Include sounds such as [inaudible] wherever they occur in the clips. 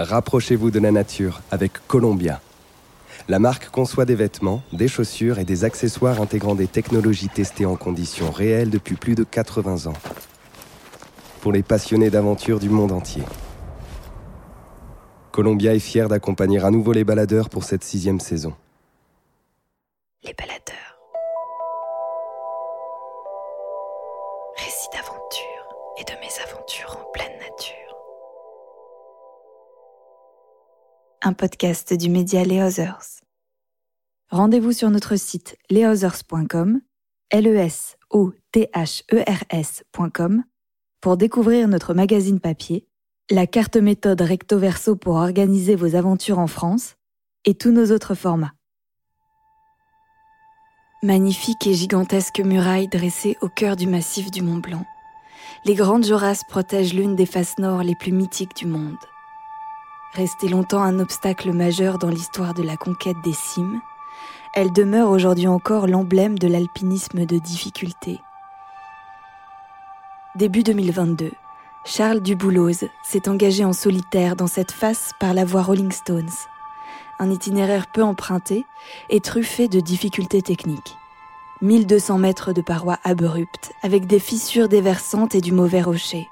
Rapprochez-vous de la nature avec Columbia. La marque conçoit des vêtements, des chaussures et des accessoires intégrant des technologies testées en conditions réelles depuis plus de 80 ans. Pour les passionnés d'aventure du monde entier. Columbia est fier d'accompagner à nouveau les baladeurs pour cette sixième saison. Les baladeurs. Un podcast du média Les Others. Rendez-vous sur notre site lesothers.com, l e s o t h e r s.com pour découvrir notre magazine papier, la carte méthode recto verso pour organiser vos aventures en France et tous nos autres formats. Magnifique et gigantesque muraille dressée au cœur du massif du Mont Blanc, les grandes Jorasses protègent l'une des faces nord les plus mythiques du monde. Restée longtemps un obstacle majeur dans l'histoire de la conquête des cimes, elle demeure aujourd'hui encore l'emblème de l'alpinisme de difficulté. Début 2022, Charles Dubouloz s'est engagé en solitaire dans cette face par la voie Rolling Stones, un itinéraire peu emprunté et truffé de difficultés techniques. 1200 mètres de parois abruptes avec des fissures déversantes et du mauvais rocher.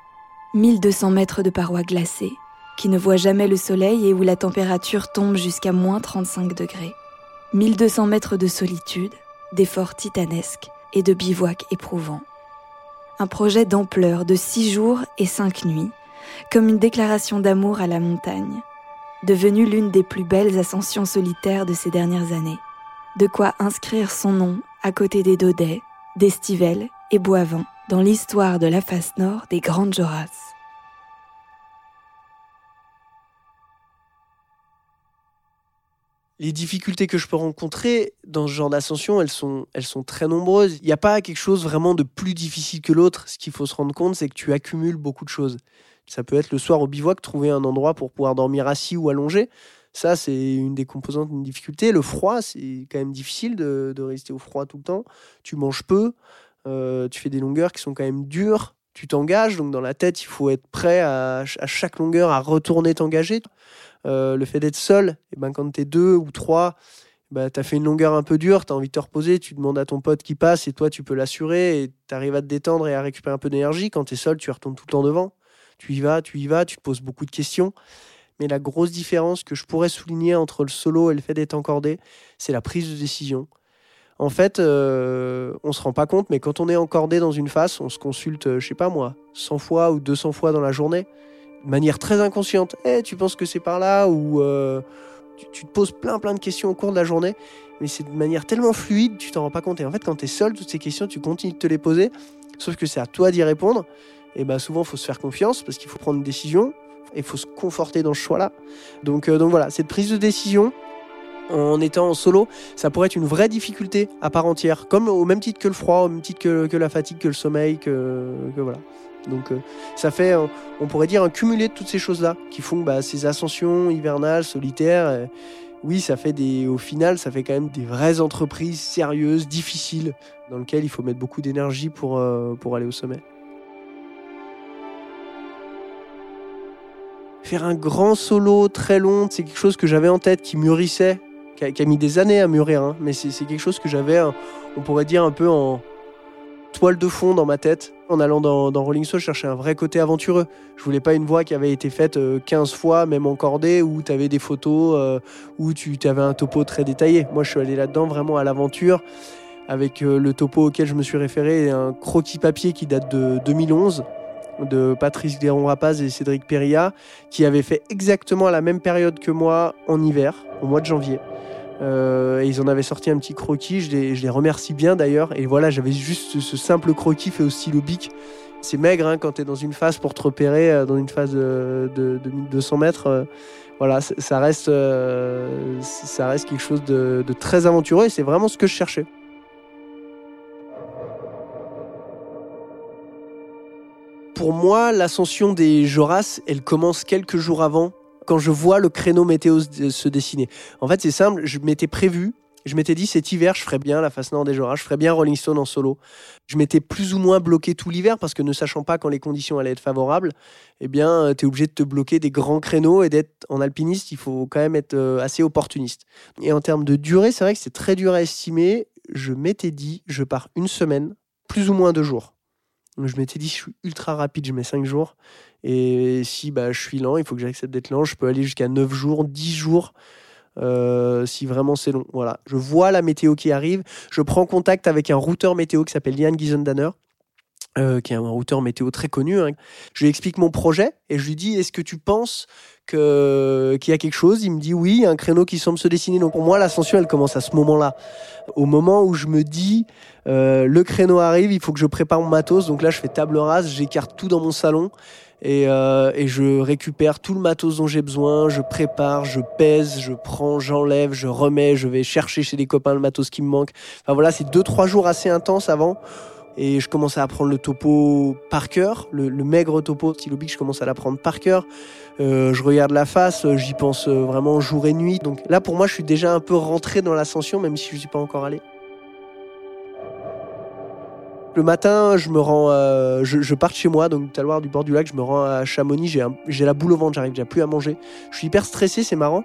1200 mètres de parois glacées qui ne voient jamais le soleil et où la température tombe jusqu'à moins 35 degrés. 1200 mètres de solitude, d'efforts titanesques et de bivouacs éprouvants. Un projet d'ampleur de 6 jours et 5 nuits, comme une déclaration d'amour à la montagne, devenue l'une des plus belles ascensions solitaires de ces dernières années. De quoi inscrire son nom à côté des Dodets, d'Estivelle et Boivin dans l'histoire de la face nord des Grandes Jorasses. Les difficultés que je peux rencontrer dans ce genre d'ascension, elles sont, elles sont très nombreuses. Il n'y a pas quelque chose vraiment de plus difficile que l'autre. Ce qu'il faut se rendre compte, c'est que tu accumules beaucoup de choses. Ça peut être le soir au bivouac, trouver un endroit pour pouvoir dormir assis ou allongé. Ça, c'est une des composantes d'une difficulté. Le froid, c'est quand même difficile de, rester au froid tout le temps. Tu manges peu, euh, tu fais des longueurs qui sont quand même dures. Tu t'engages, donc dans la tête, il faut être prêt à, chaque longueur à retourner t'engager. Euh, le fait d'être seul, et eh ben, quand tu deux ou trois, bah, tu as fait une longueur un peu dure, tu as envie de te reposer, tu demandes à ton pote qui passe et toi tu peux l'assurer et tu arrives à te détendre et à récupérer un peu d'énergie. Quand tu es seul, tu retournes tout le temps devant. Tu y vas, tu y vas, tu te poses beaucoup de questions. Mais la grosse différence que je pourrais souligner entre le solo et le fait d'être encordé, c'est la prise de décision. En fait, euh, on se rend pas compte, mais quand on est encordé dans une face, on se consulte, je sais pas moi, 100 fois ou 200 fois dans la journée de manière très inconsciente. Eh, tu penses que c'est par là ou euh, tu, te poses plein plein de questions au cours de la journée, mais c'est de manière tellement fluide, tu t'en rends pas compte. Et en fait, quand tu es seul, toutes ces questions, tu continues de te les poser, sauf que c'est à toi d'y répondre. Et bah souvent, faut se faire confiance parce qu'il faut prendre une décision et il faut se conforter dans ce choix-là. Donc, euh, donc voilà, cette prise de décision, en étant en solo, ça pourrait être une vraie difficulté à part entière, comme au même titre que le froid, au même titre que, la fatigue, que le sommeil, que, voilà. Donc euh, ça fait, on pourrait dire, un cumulé de toutes ces choses-là qui font bah, ces ascensions hivernales, solitaires. oui, ça fait des, au final, ça fait quand même des vraies entreprises sérieuses, difficiles, dans lesquelles il faut mettre beaucoup d'énergie pour, euh, pour aller au sommet. Faire un grand solo très long, c'est quelque chose que j'avais en tête, qui mûrissait, qui a, mis des années à mûrir, hein. mais c'est quelque chose que j'avais, on pourrait dire, un peu en, toile de fond dans ma tête. En allant dans, Rolling Stone, je cherchais un vrai côté aventureux. Je voulais pas une voix qui avait été faite 15 euh, fois, même encordée, où tu avais des photos, euh, où tu avais un topo très détaillé. Moi, je suis allé là-dedans vraiment à l'aventure, avec euh, le topo auquel je me suis référé, un croquis papier qui date de 2011 de Patrice Guéron-Rapaz et Cédric Perilla, qui avaient fait exactement la même période que moi en hiver, au mois de janvier. Euh, et ils en avaient sorti un petit croquis, je les, remercie bien d'ailleurs. Et voilà, j'avais juste ce, simple croquis fait au stylo bic. C'est maigre hein, quand tu es dans une phase pour te repérer, euh, dans une phase de, de, 1200 mètres. Euh, voilà, ça reste, ça reste quelque chose de, de très aventureux et c'est vraiment ce que je cherchais. Pour moi, l'ascension des Joras, elle commence quelques jours avant quand je vois le créneau météo se dessiner. En fait, c'est simple, je m'étais prévu je m'étais dit, cet hiver, je ferais bien la face nord des Joras, je ferais bien Rolling Stone en solo. Je m'étais plus ou moins bloqué tout l'hiver parce que ne sachant pas quand les conditions allaient être favorables, eh bien, tu es obligé de te bloquer des grands créneaux et d'être en alpiniste, il faut quand même être euh, assez opportuniste. Et en termes de durée, c'est vrai que c'est très dur à estimer. Je m'étais dit, je pars une semaine, plus ou moins deux jours. Je m'étais dit, je suis ultra rapide, je mets cinq jours. Et si bah, je suis lent, il faut que j'accepte d'être lent. Je peux aller jusqu'à 9 jours, 10 jours. Euh, si vraiment c'est long. Voilà. Je vois la météo qui arrive. Je prends contact avec un routeur météo qui s'appelle Lian Gizendaner. Euh, qui est un routeur météo très connu. Hein. Je lui explique mon projet et je lui dis est-ce que tu penses que qu'il y a quelque chose? Il me dit oui, un créneau qui semble se dessiner. Donc pour moi, l'ascension, elle commence à ce moment-là. Au moment où je me dis euh, le créneau arrive, il faut que je prépare mon matos. Donc là, je fais table rase, j'écarte tout dans mon salon euh, et, je récupère tout le matos dont j'ai besoin, je prépare, je pèse, je prends, j'enlève, je remets, je vais chercher chez des copains le matos qui me manque. Enfin voilà, c'est deux trois jours assez intenses avant et je commence à apprendre le topo par cœur, le, maigre topo stylobique, je commence à l'apprendre par cœur. Euh, je regarde la face, j'y pense euh, vraiment jour et nuit. Donc là, pour moi, je suis déjà un peu rentré dans l'ascension, même si je ne suis pas encore allé. Le matin, je me rends, euh, je, pars chez moi, donc tout à du bord du lac, je me rends à Chamonix, j'ai la boule au ventre, j'arrive déjà plus à manger. Je suis hyper stressé, c'est marrant.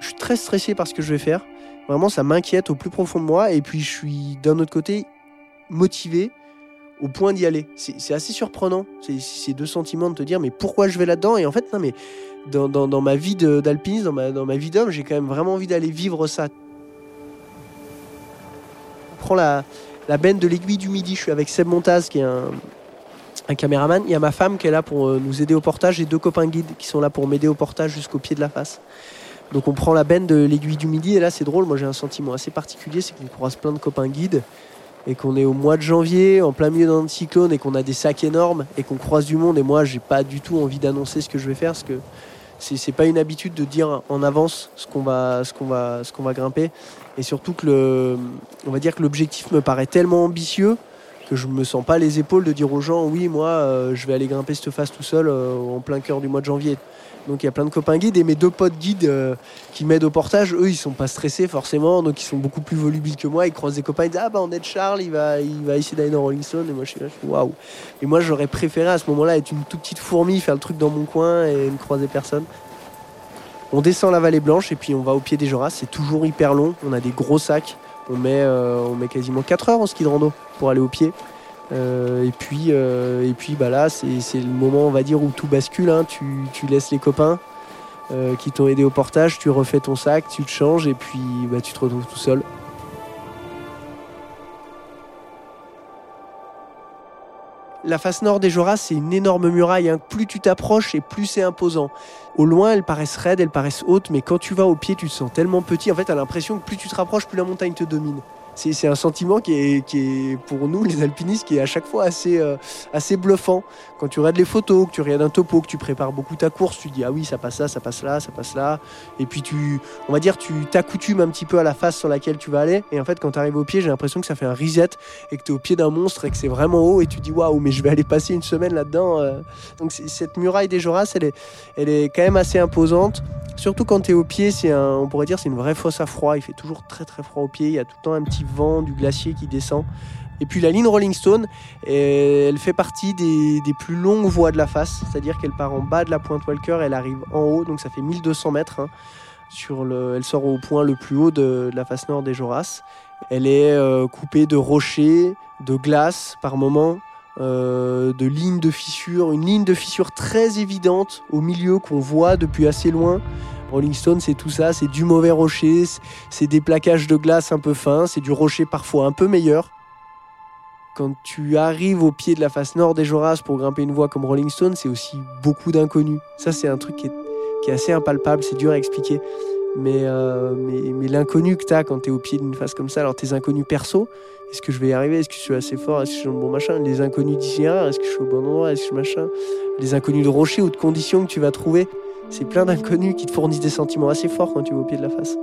Je suis très stressé par ce que je vais faire. Vraiment, ça m'inquiète au plus profond de moi. Et puis, je suis d'un autre côté motivé au point d'y aller. C'est assez surprenant, ces deux sentiments de te dire, mais pourquoi je vais là-dedans? Et en fait, non, mais dans, ma vie d'alpiniste, dans ma, dans ma vie d'homme, j'ai quand même vraiment envie d'aller vivre ça. Prends la, la benne de l'aiguille du midi. Je suis avec Seb Montaz qui est un, caméraman. Il y a ma femme qui est là pour euh, nous aider au portage et deux copains guides qui sont là pour m'aider au portage jusqu'au pied de la face. Donc on prend la benne de l'aiguille du midi et là c'est drôle, moi j'ai un sentiment assez particulier, c'est qu'on croise plein de copains guides et qu'on est au mois de janvier en plein milieu d'un cyclone et qu'on a des sacs énormes et qu'on croise du monde et moi j'ai pas du tout envie d'annoncer ce que je vais faire parce que c'est pas une habitude de dire en avance ce qu'on va grimper et surtout que le, on va dire que l'objectif me paraît tellement ambitieux que je me sens pas les épaules de dire aux gens oui moi euh, je vais aller grimper cette face tout seul euh, en plein cœur du mois de janvier. Donc il y a plein de copains guides et mes deux potes guides euh, qui m'aident au portage, eux ils sont pas stressés forcément, donc ils sont beaucoup plus volubiles que moi. Ils croisent des copains, ils disent ah bah on est Charles, il va, il va essayer d'aller dans Rolling et moi je suis là, waouh. Et moi j'aurais préféré à ce moment-là être une toute petite fourmi, faire le truc dans mon coin et ne croiser personne. On descend la vallée blanche et puis on va au pied des Joras. C'est toujours hyper long. On a des gros sacs. On met, euh, on met quasiment 4 heures en ski de rando pour aller au pied. Euh, et puis, euh, et puis bah là, c'est le moment, va dire, où tout bascule. Hein. Tu, laisses les copains qui t'ont aidé au portage, tu refais ton sac, tu te changes et puis bah, tu te retrouves tout seul. La face nord des Joras, c'est une énorme muraille. Hein. Plus tu t'approches et plus c'est imposant. Au loin, elles paraissent raides, elles paraissent hautes, mais quand tu vas au pied, tu te sens tellement petit. En fait, tu as l'impression que plus tu te rapproches, plus la montagne te domine c'est un sentiment qui est, pour nous, les alpinistes, qui est à chaque fois assez, euh, assez bluffant. Quand tu regardes les photos, que tu regardes un topo, que tu prépares beaucoup ta course, tu dis ah oui, ça passe là, ça passe là, ça passe là. Et puis tu, on va dire, tu t'accoutumes un petit peu à la face sur laquelle tu vas aller. Et en fait, quand tu arrives au pied, j'ai l'impression que ça fait un reset et que tu es au pied d'un monstre et que c'est vraiment haut et tu dis waouh, mais je vais aller passer une semaine là-dedans. Euh. Donc cette muraille des Joras, elle est, elle est quand même assez imposante. Surtout quand tu es au pied, c'est on pourrait dire c'est une vraie fosse à froid. Il fait toujours très très froid au pied. Il y a tout le temps un petit vent du glacier qui descend. Et puis la ligne Rolling Stone, elle fait partie des, plus longues voies de la face, c'est-à-dire qu'elle part en bas de la pointe Walker, elle arrive en haut, donc ça fait 1200 mètres. Hein. sur le, elle sort au point le plus haut de, la face nord des Joras. Elle est euh, coupée de rochers, de glace par moments, euh, de lignes de fissures, une ligne de fissure très évidente au milieu qu'on voit depuis assez loin. Rolling Stone, c'est tout ça, c'est du mauvais rocher, c'est des plaquages de glace un peu fins, c'est du rocher parfois un peu meilleur. Quand tu arrives au pied de la face nord des Joras pour grimper une voie comme Rolling Stone, c'est aussi beaucoup d'inconnus. Ça, c'est un truc qui est, assez impalpable, c'est dur à expliquer. Euh, mais, l'inconnu que tu as quand tu es au pied d'une face comme ça, alors tes inconnus perso, est-ce que je vais y arriver? Est-ce que je suis assez fort? Est-ce que je suis dans le bon machin. Les inconnus d'ici est-ce que je suis au bon endroit? Est-ce que je machin? Les inconnus de rocher ou de conditions que tu vas trouver, c'est plein d'inconnus qui te fournissent des sentiments assez forts quand tu vas au pied de la face.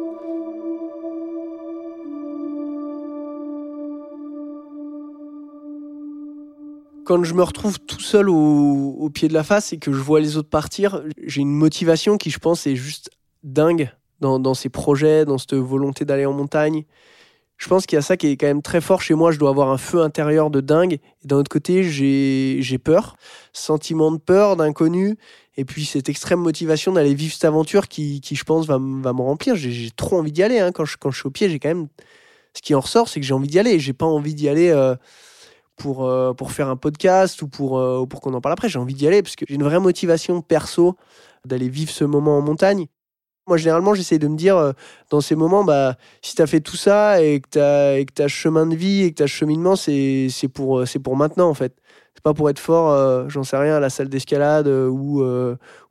quand je me retrouve tout seul au, pied de la face et que je vois les autres partir, j'ai une motivation qui, je pense, est juste dingue dans, ses projets, dans cette volonté d'aller en montagne. Je pense qu'il y a ça qui est quand même très fort chez moi. Je dois avoir un feu intérieur de dingue. Et d'un autre côté, j'ai peur. Sentiment de peur, d'inconnu. Et puis cette extrême motivation d'aller vivre cette aventure qui, qui je pense, va, va me remplir. J'ai trop envie d'y aller. Hein. Quand, je, quand je suis au pied, j'ai quand même. Ce qui en ressort, c'est que j'ai envie d'y aller. J'ai pas envie d'y aller. Euh, pour, euh, pour faire un podcast ou pour, euh, pour qu'on en parle après. J'ai envie d'y aller parce que j'ai une vraie motivation perso d'aller vivre ce moment en montagne. Moi, généralement, j'essaie de me dire, euh, dans ces moments, bah, si tu as fait tout ça et que tu as, chemin de vie et que tu as cheminement, c'est pour, pour maintenant, en fait. C'est pas pour être fort, j'en sais rien, à la salle d'escalade ou,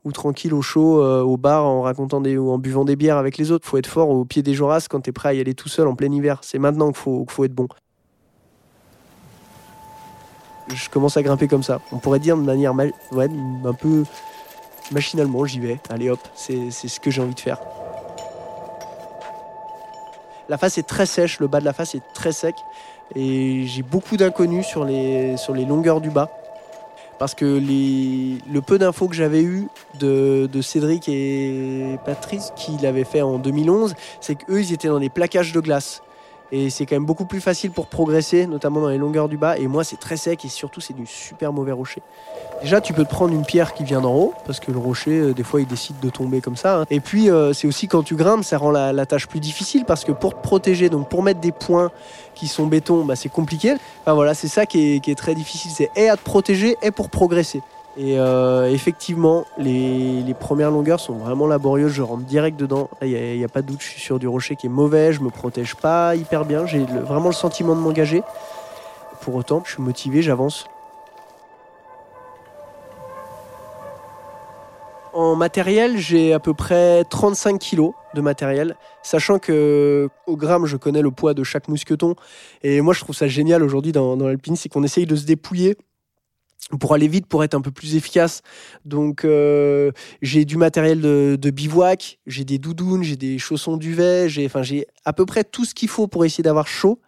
ou tranquille au chaud, au bar, en racontant des, ou en buvant des bières avec les autres. faut être fort au pied des Joras quand tu es prêt à y aller tout seul en plein hiver. C'est maintenant qu'il faut, faut être bon je commence à grimper comme ça. On pourrait dire de manière ouais, un peu machinalement, j'y vais. Allez hop, c'est ce que j'ai envie de faire. La face est très sèche, le bas de la face est très sec. Et j'ai beaucoup d'inconnus sur les, longueurs du bas. Parce que le peu d'infos que j'avais eu de, de, Cédric et Patrice, qui l'avaient fait en 2011, c'est qu'eux, ils étaient dans des plaquages de glace. Et c'est quand même beaucoup plus facile pour progresser, notamment dans les longueurs du bas. Et moi, c'est très sec et surtout, c'est du super mauvais rocher. Déjà, tu peux te prendre une pierre qui vient d'en haut, parce que le rocher, euh, des fois, il décide de tomber comme ça. Hein. Et puis, euh, c'est aussi quand tu grimpes, ça rend la, tâche plus difficile, parce que pour te protéger, donc pour mettre des points qui sont béton, bah, c'est compliqué. Enfin voilà, c'est ça qui est, qui est très difficile. C'est et à te protéger et pour progresser. Et euh, effectivement, les, premières longueurs sont vraiment laborieuses. Je rentre direct dedans. Il n'y a, pas de doute, je suis sur du rocher qui est mauvais. Je me protège pas hyper bien. J'ai vraiment le sentiment de m'engager. Pour autant, je suis motivé, j'avance. En matériel, j'ai à peu près 35 kilos de matériel, sachant que au gramme, je connais le poids de chaque mousqueton. Et moi, je trouve ça génial aujourd'hui dans, dans l'alpine, c'est qu'on essaye de se dépouiller pour aller vite, pour être un peu plus efficace. Donc euh, j'ai du matériel de, bivouac, j'ai des doudounes, j'ai des chaussons duvet, j'ai enfin j'ai à peu près tout ce qu'il faut pour essayer d'avoir chaud.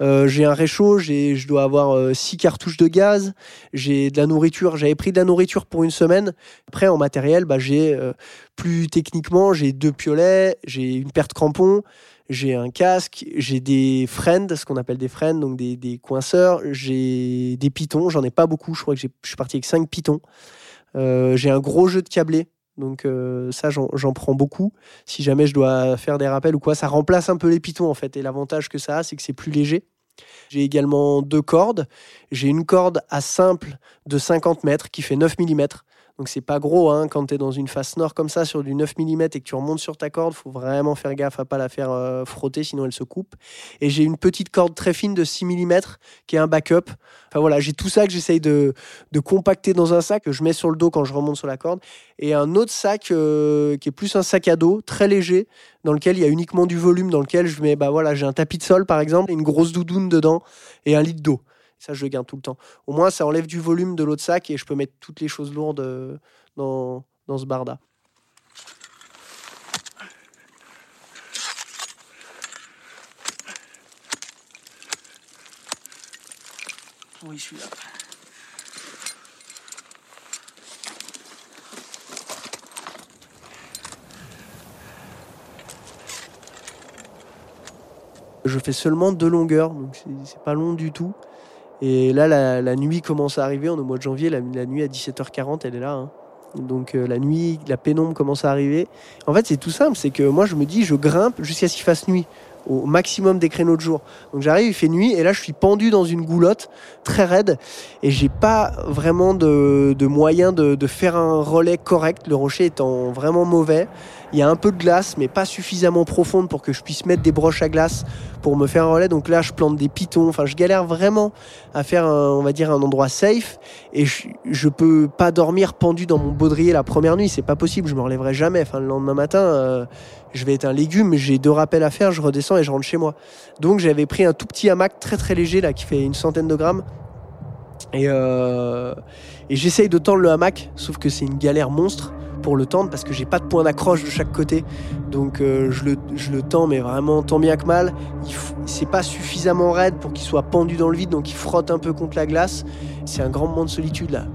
Euh, j'ai un réchaud, j'ai je dois avoir euh, six cartouches de gaz, j'ai de la nourriture, j'avais pris de la nourriture pour une semaine. Après en matériel, bah j'ai plus techniquement, j'ai deux piolets, j'ai une paire de crampons, j'ai un casque, j'ai des friends, ce qu'on appelle des friends, donc des, des coinceurs, j'ai des pitons, j'en ai pas beaucoup, je crois que je suis parti avec 5 pitons. Euh, j'ai un gros jeu de câblé, donc euh, ça j'en prends beaucoup. Si jamais je dois faire des rappels ou quoi, ça remplace un peu les pitons en fait. Et l'avantage que ça a, c'est que c'est plus léger. J'ai également deux cordes. J'ai une corde à simple de 50 mètres qui fait 9 mm. Donc c'est pas gros hein, quand tu es dans une face nord comme ça sur du 9 mm et que tu remontes sur ta corde, faut vraiment faire gaffe à pas la faire euh, frotter sinon elle se coupe. Et j'ai une petite corde très fine de 6 mm qui est un backup. Enfin voilà, j'ai tout ça que j'essaye de, compacter dans un sac que je mets sur le dos quand je remonte sur la corde et un autre sac euh, qui est plus un sac à dos très léger dans lequel il y a uniquement du volume dans lequel je mets bah voilà, j'ai un tapis de sol par exemple, une grosse doudoune dedans et un litre d'eau. Ça, je garde tout le temps. Au moins, ça enlève du volume de l'autre sac et je peux mettre toutes les choses lourdes euh, dans, dans ce barda. Oui, je suis là. Je fais seulement deux longueurs, donc c'est pas long du tout. Et là, la, nuit commence à arriver. On est au mois de janvier. La, nuit à 17h40, elle est là. Hein. Donc euh, la nuit, la pénombre commence à arriver. En fait, c'est tout simple. C'est que moi, je me dis, je grimpe jusqu'à ce qu'il fasse nuit au maximum des créneaux de jour. Donc j'arrive, il fait nuit et là je suis pendu dans une goulotte très raide et j'ai pas vraiment de, de moyen de, faire un relais correct, le rocher étant vraiment mauvais. Il y a un peu de glace mais pas suffisamment profonde pour que je puisse mettre des broches à glace pour me faire un relais. Donc là je plante des pitons, enfin je galère vraiment à faire un, on va dire un endroit safe et je, je peux pas dormir pendu dans mon baudrier la première nuit, c'est pas possible, je me relèverai jamais. Enfin le lendemain matin, euh, je vais être un légume, j'ai deux rappels à faire, je redescends et je rentre chez moi. Donc j'avais pris un tout petit hamac très très léger là qui fait une centaine de grammes. Et, euh, j'essaye de tendre le hamac, sauf que c'est une galère monstre pour le tendre parce que j'ai pas de point d'accroche de chaque côté. Donc euh, je, le, je, le, tends, mais vraiment tant bien que mal. C'est pas suffisamment raide pour qu'il soit pendu dans le vide, donc il frotte un peu contre la glace. C'est un grand moment de solitude là.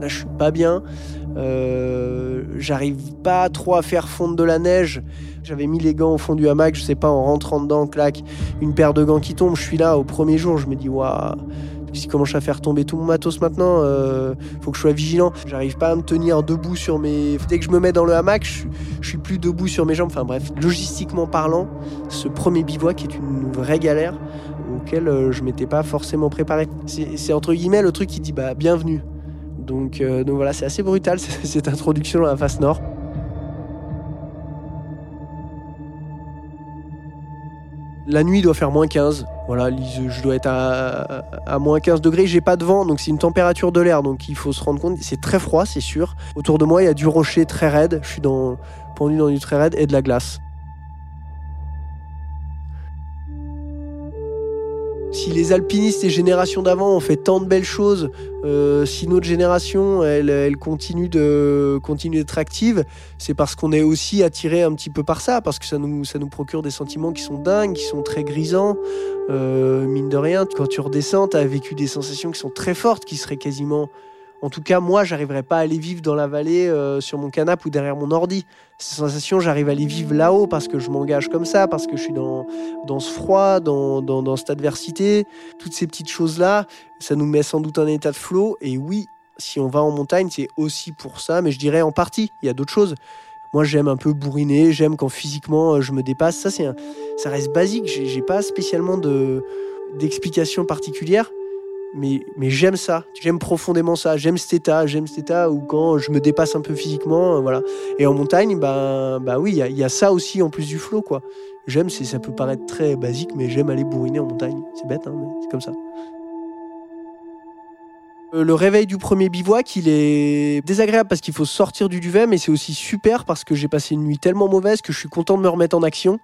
Là, je suis pas bien. Euh, j'arrive pas trop à faire fondre de la neige. J'avais mis les gants au fond du hamac, je sais pas, en rentrant dedans, clac, une paire de gants qui tombe. Je suis là au premier jour, je me dis, waouh, si commence à faire tomber tout mon matos maintenant, euh, faut que je sois vigilant. J'arrive pas à me tenir debout sur mes. Dès que je me mets dans le hamac, je, je suis plus debout sur mes jambes. Enfin bref, logistiquement parlant, ce premier bivouac est une vraie galère auquel euh, je m'étais pas forcément préparé. C'est entre guillemets le truc qui dit bah bienvenue. Donc, euh, donc voilà, c'est assez brutal [laughs] cette introduction dans la face nord. La nuit doit faire moins 15. Voilà, je dois être à, moins 15 degrés. J'ai pas de vent, donc c'est une température de l'air. Donc il faut se rendre compte, c'est très froid, c'est sûr. Autour de moi, il y a du rocher très raide. Je suis dans, pendu dans du très raide et de la glace. Si les alpinistes et générations d'avant ont fait tant de belles choses, euh, si notre génération elle, continue de d'être active, c'est parce qu'on est aussi attiré un petit peu par ça, parce que ça nous ça nous procure des sentiments qui sont dingues, qui sont très grisants. Euh, mine de rien, quand tu redescends, tu as vécu des sensations qui sont très fortes, qui seraient quasiment en tout cas, moi, j'arriverais pas à aller vivre dans la vallée euh, sur mon canapé ou derrière mon ordi. Ces sensations, j'arrive à les vivre là-haut parce que je m'engage comme ça, parce que je suis dans, dans ce froid, dans, dans, dans cette adversité. Toutes ces petites choses-là, ça nous met sans doute en état de flot. Et oui, si on va en montagne, c'est aussi pour ça, mais je dirais en partie. Il y a d'autres choses. Moi, j'aime un peu bourriner, j'aime quand physiquement euh, je me dépasse. Ça, c'est ça reste basique. J'ai pas spécialement de d'explication particulière mais, j'aime ça, j'aime profondément ça, j'aime cet état, j'aime cet état où quand je me dépasse un peu physiquement, euh, voilà. Et en montagne, bah, bah oui, il y, a ça aussi en plus du flow, quoi. J'aime, ça peut paraître très basique, mais j'aime aller bourriner en montagne. C'est bête, hein, mais c'est comme ça. Euh, le réveil du premier bivouac, il est désagréable parce qu'il faut sortir du duvet, mais c'est aussi super parce que j'ai passé une nuit tellement mauvaise que je suis content de me remettre en action.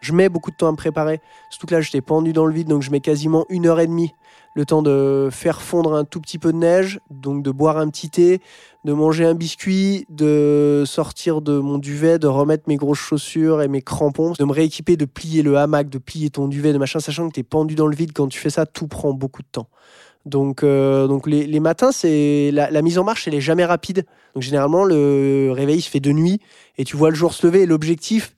Je mets beaucoup de temps à me préparer. Surtout que là, j'étais pendu dans le vide, donc je mets quasiment une heure et demie le temps de faire fondre un tout petit peu de neige, donc de boire un petit thé, de manger un biscuit, de sortir de mon duvet, de remettre mes grosses chaussures et mes crampons, de me rééquiper, de plier le hamac, de plier ton duvet, de machin, sachant que tu es pendu dans le vide. Quand tu fais ça, tout prend beaucoup de temps. Donc, euh, donc les, matins, c'est la, mise en marche, elle est jamais rapide. Donc généralement, le réveil se fait de nuit et tu vois le jour se lever. l'objectif,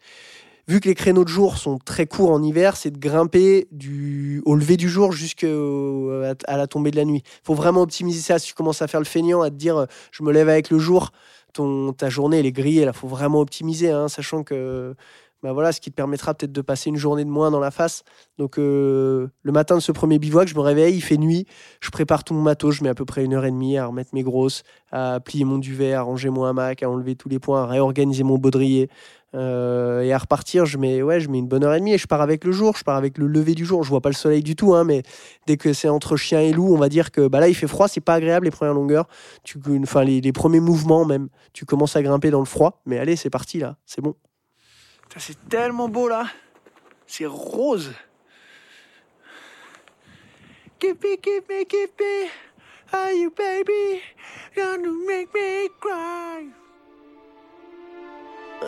vu que les créneaux de jour sont très courts en hiver, c'est de grimper du, au lever du jour jusqu'à la tombée de la nuit. Il faut vraiment optimiser ça. Si tu commences à faire le feignant, à te dire je me lève avec le jour, ton, ta journée elle est grillée. Il faut vraiment optimiser, hein, sachant que bah voilà, ce qui te permettra peut-être de passer une journée de moins dans la face. Donc euh, le matin de ce premier bivouac, je me réveille, il fait nuit, je prépare tout mon matos, je mets à peu près une heure et demie à remettre mes grosses, à plier mon duvet, à ranger mon hamac, à enlever tous les points, à réorganiser mon baudrier, euh, et à repartir, je mets, ouais, je mets une bonne heure et demie et je pars avec le jour, je pars avec le lever du jour. Je vois pas le soleil du tout, hein, mais dès que c'est entre chien et loup, on va dire que bah là il fait froid, c'est pas agréable les premières longueurs. Tu, enfin les, premiers mouvements même, tu commences à grimper dans le froid, mais allez, c'est parti là, c'est bon. C'est tellement beau là, c'est rose. Me, keep me, are you baby, gonna make me cry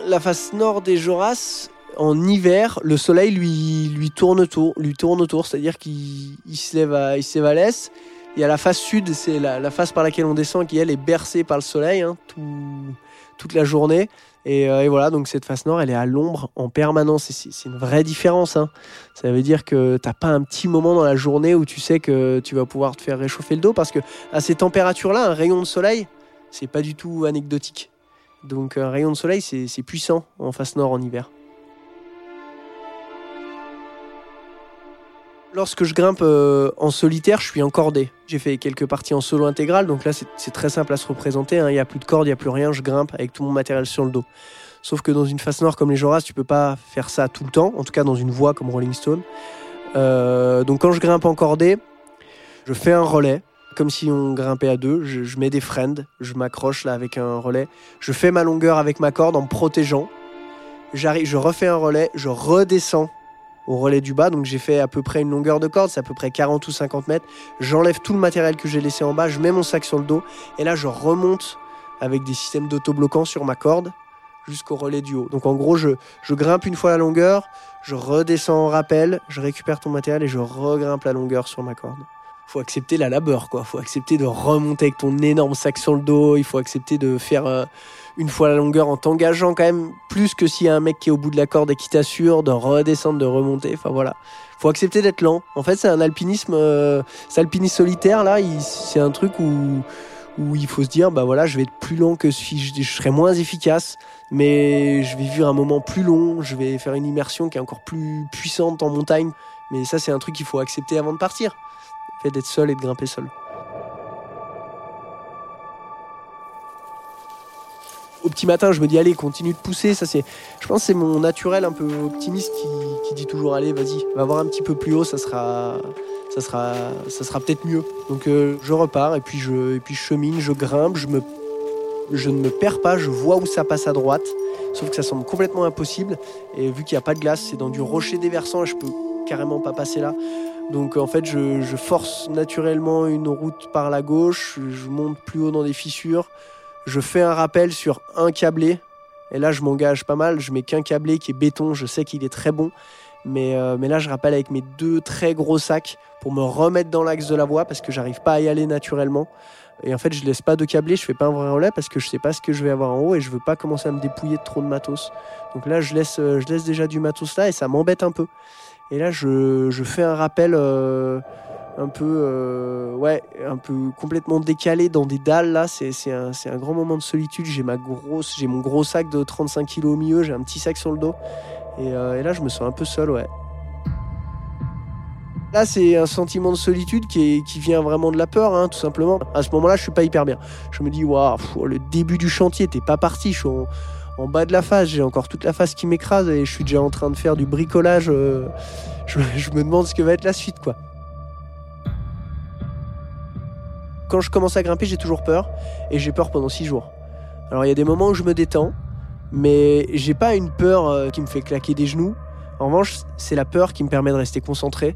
la face nord des Joras, en hiver, le soleil lui, lui tourne autour, lui tourne autour, c'est-à-dire qu'il se lève il se l'est. Il y a la face sud, c'est la, face par laquelle on descend, qui elle est bercée par le soleil hein, toute la journée. Euh, et, voilà, donc cette face nord, elle est à l'ombre en permanence. C'est une vraie différence. Hein. Ça veut dire que t'as pas un petit moment dans la journée où tu sais que tu vas pouvoir te faire réchauffer le dos, parce que à ces températures-là, un rayon de soleil, c'est pas du tout anecdotique. Donc un rayon de soleil, c'est puissant en face nord en hiver. Lorsque je grimpe euh, en solitaire, je suis encordé. J'ai fait quelques parties en solo intégral, donc là c'est très simple à se représenter. Hein. Il n'y a plus de corde, il n'y a plus rien, je grimpe avec tout mon matériel sur le dos. Sauf que dans une face nord comme les Joras, tu peux pas faire ça tout le temps, en tout cas dans une voie comme Rolling Stone. Euh, donc quand je grimpe encordé, je fais un relais comme si on grimpait à deux. Je, mets des friends, je m'accroche là avec un relais. Je fais ma longueur avec ma corde en me protégeant. J'arrive, je refais un relais, je redescends au relais du bas. Donc j'ai fait à peu près une longueur de corde, c'est à peu près 40 ou 50 mètres. J'enlève tout le matériel que j'ai laissé en bas, je mets mon sac sur le dos et là je remonte avec des systèmes d'autobloquants sur ma corde jusqu'au relais du haut. Donc en gros, je, je grimpe une fois la longueur, je redescends en rappel, je récupère ton matériel et je regrimpe la longueur sur ma corde. Faut accepter la labeur, quoi. Faut accepter de remonter avec ton énorme sac sur le dos. Il faut accepter de faire euh, une fois la longueur en t'engageant quand même plus que s'il y a un mec qui est au bout de la corde et qui t'assure de redescendre, de remonter. Enfin voilà. Faut accepter d'être lent. En fait, c'est un alpinisme, euh, c'est alpinisme solitaire là. C'est un truc où où il faut se dire bah voilà, je vais être plus lent que si je, je serai moins efficace, mais je vais vivre un moment plus long. Je vais faire une immersion qui est encore plus puissante en montagne. Mais ça, c'est un truc qu'il faut accepter avant de partir fait d'être seul et de grimper seul. Au petit matin, je me dis allez, continue de pousser. Ça c'est, je pense, c'est mon naturel un peu optimiste qui, dit toujours allez, vas-y, va voir un petit peu plus haut, ça sera, ça sera, ça sera peut-être mieux. Donc euh, je repars et puis je, et puis chemine, je grimpe, je me, je ne me perds pas, je vois où ça passe à droite. Sauf que ça semble complètement impossible. Et vu qu'il n'y a pas de glace, c'est dans du rocher déversant et je peux carrément pas passer là. Donc en fait, je, force naturellement une route par la gauche, je monte plus haut dans des fissures, je fais un rappel sur un câblé. Et là, je m'engage pas mal. Je mets qu'un câblé qui est béton. Je sais qu'il est très bon. Mais, euh, mais là, je rappelle avec mes deux très gros sacs pour me remettre dans l'axe de la voie parce que j'arrive pas à y aller naturellement. Et en fait, je laisse pas de câblé, je fais pas un vrai relais parce que je sais pas ce que je vais avoir en haut et je veux pas commencer à me dépouiller de trop de matos. Donc là, je laisse, euh, je laisse déjà du matos là et ça m'embête un peu. Et là, je, fais un rappel euh, un peu, euh, ouais, un peu complètement décalé dans des dalles. Là, c'est un, un, grand moment de solitude. J'ai ma grosse, j'ai mon gros sac de 35 kg au milieu. J'ai un petit sac sur le dos. Euh, et, là, je me sens un peu seul, ouais. Là, c'est un sentiment de solitude qui, vient vraiment de la peur, hein, tout simplement. À ce moment-là, je suis pas hyper bien. Je me dis, waouh, le début du chantier, t'es pas parti. Je en bas de la face, j'ai encore toute la face qui m'écrase et je suis déjà en train de faire du bricolage. Euh, [laughs] je, me demande ce que va être la suite, quoi. Quand je commence à grimper, j'ai toujours peur et j'ai peur pendant six jours. Alors il y a des moments où je me détends, mais j'ai pas une peur euh, qui me fait claquer des genoux. En revanche, c'est la peur qui me permet de rester concentré,